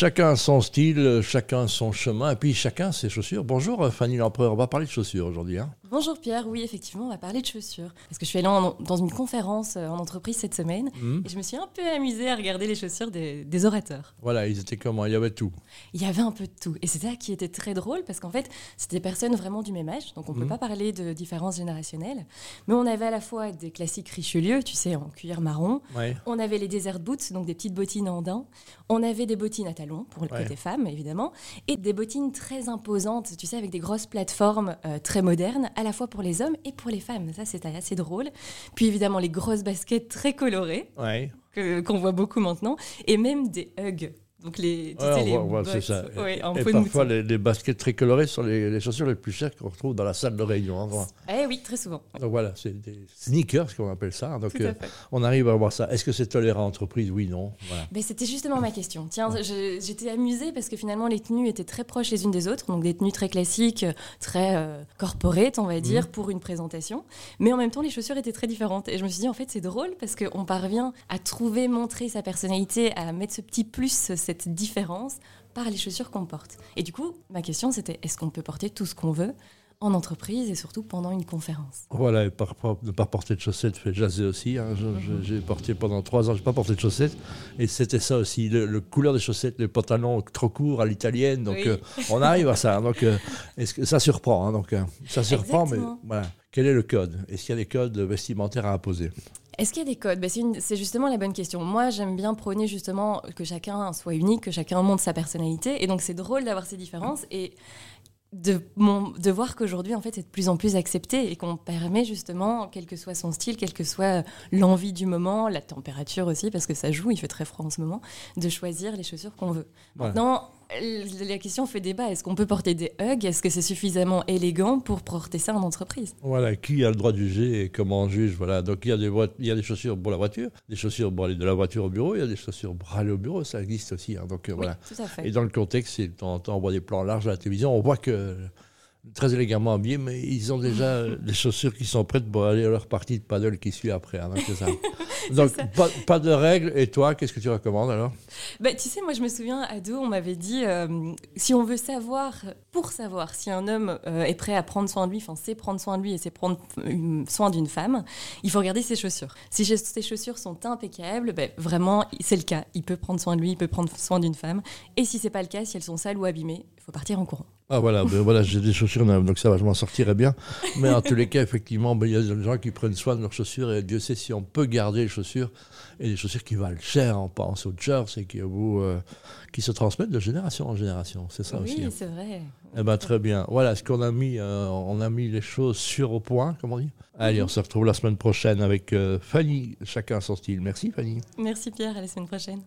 Chacun son style, chacun son chemin, et puis chacun ses chaussures. Bonjour Fanny Lempereur, on va parler de chaussures aujourd'hui. Hein. Bonjour Pierre, oui effectivement on va parler de chaussures. Parce que je suis allée dans une conférence euh, en entreprise cette semaine mmh. et je me suis un peu amusée à regarder les chaussures des, orateurs. Voilà, ils étaient comment? Il y avait tout. Il y avait un peu de tout. Et c'est ça qui était très drôle parce qu'en fait c'était des personnes vraiment du même âge, donc on ne peut mmh. pas parler de différence générationnelle. Mais on avait à la fois des classiques Richelieu, tu sais, en cuir marron. On avait les desert boots, donc des petites bottines en daim. On avait des bottines à talons pour le côté femme évidemment. Et des bottines très imposantes, tu sais, avec des grosses plateformes euh, très modernes à la fois pour les hommes et pour les femmes. Ça, c'était assez drôle. Puis évidemment, les grosses baskets très colorées. qu'on voit beaucoup maintenant, et même des hugs donc les, tu sais, les ça. et parfois les, baskets très colorées sont les, chaussures les plus chères qu'on retrouve dans la salle de réunion. Hein, eh oui, très souvent. Donc voilà, c'est des sneakers, ce qu'on appelle ça. Donc euh, on arrive à voir ça. Est-ce que c'est tolérant en entreprise Oui, non. Ben, c'était justement ma question. Tiens, j'étais amusée parce que finalement les tenues étaient très proches les unes des autres, donc des tenues très classiques, très euh, corporate, on va mhm. dire, pour une présentation. Mais en même temps, les chaussures étaient très différentes. Et je me suis dit, en fait, c'est drôle parce qu'on parvient à trouver, montrer sa personnalité, à mettre ce petit plus, cette différence par les chaussures qu'on porte. Et du coup, ma question c'était est-ce qu'on peut porter tout ce qu'on veut en entreprise et surtout pendant une conférence? Voilà, et par, ne pas porter de chaussettes fait jaser aussi. Hein. Mhm. J'ai porté pendant trois ans, je n'ai pas porté de chaussettes. Et c'était ça aussi, le, couleur des chaussettes, les pantalons trop courts à l'italienne. Donc euh, on arrive à ça. Hein. Donc euh, est-ce que ça surprend. Hein. donc euh, ça surprend, mais voilà. Quel est le code? Est-ce qu'il y a des codes vestimentaires à imposer? Est-ce qu'il y a des codes? Ben, C'est justement la bonne question. Moi, j'aime bien prôner justement que chacun soit unique, que chacun montre sa personnalité. Et donc, c'est drôle d'avoir ces différences. Et de, de voir qu'aujourd'hui, en fait, c'est de plus en plus accepté et qu'on permet justement, quel que soit son style, quelle que soit l'envie du moment, la température aussi, parce que ça joue, il fait très froid en ce moment, de choisir les chaussures qu'on veut. Maintenant, la question fait débat. Est-ce qu'on peut porter des hugs? Est-ce que c'est suffisamment élégant pour porter ça en entreprise? Voilà, qui a le droit de juger et comment on juge? Voilà, donc il y, a des il y a des chaussures pour la voiture, des chaussures pour aller de la voiture au bureau, il y a des chaussures pour aller au bureau, ça existe aussi. Hein. donc euh, voilà. Tout à fait. Et dans le contexte, de temps en temps, on voit des plans larges à la télévision, on voit que très élégamment habillés, mais ils ont déjà des chaussures qui sont prêtes pour aller à leur partie de paddle qui suit après. Hein, donc, Pas, de règles. Et toi, qu'est-ce que tu recommandes alors? Bah, Tu sais, moi, je me souviens, ado, on m'avait dit euh, si on veut savoir, pour savoir si un homme euh, est prêt à prendre soin de lui, enfin, c'est prendre soin de lui et c'est prendre soin d'une femme, il faut regarder ses chaussures. Si ses chaussures sont impeccables, bah, vraiment, c'est le cas. Il peut prendre soin de lui, il peut prendre soin d'une femme. Et si c'est pas le cas, si elles sont sales ou abîmées, il faut partir en courant. Ah voilà, ben voilà j'ai des chaussures neuves, donc ça va, je m'en sortirai bien. Mais en tous les cas, effectivement, ben, il y a des gens qui prennent soin de leurs chaussures et Dieu sait si on peut garder les chaussures et les chaussures qui valent cher. On pense aux jersey qui, vous, euh, qui se transmettent de génération en génération. C'est ça aussi. Oui, c'est vrai. Eh ben, très bien. Voilà, ce qu'on a mis, euh, on a mis les choses sur au point, comme on dit. Allez, mhm. on se retrouve la semaine prochaine avec euh, Fanny, chacun son style. Merci Fanny. Merci Pierre, à la semaine prochaine.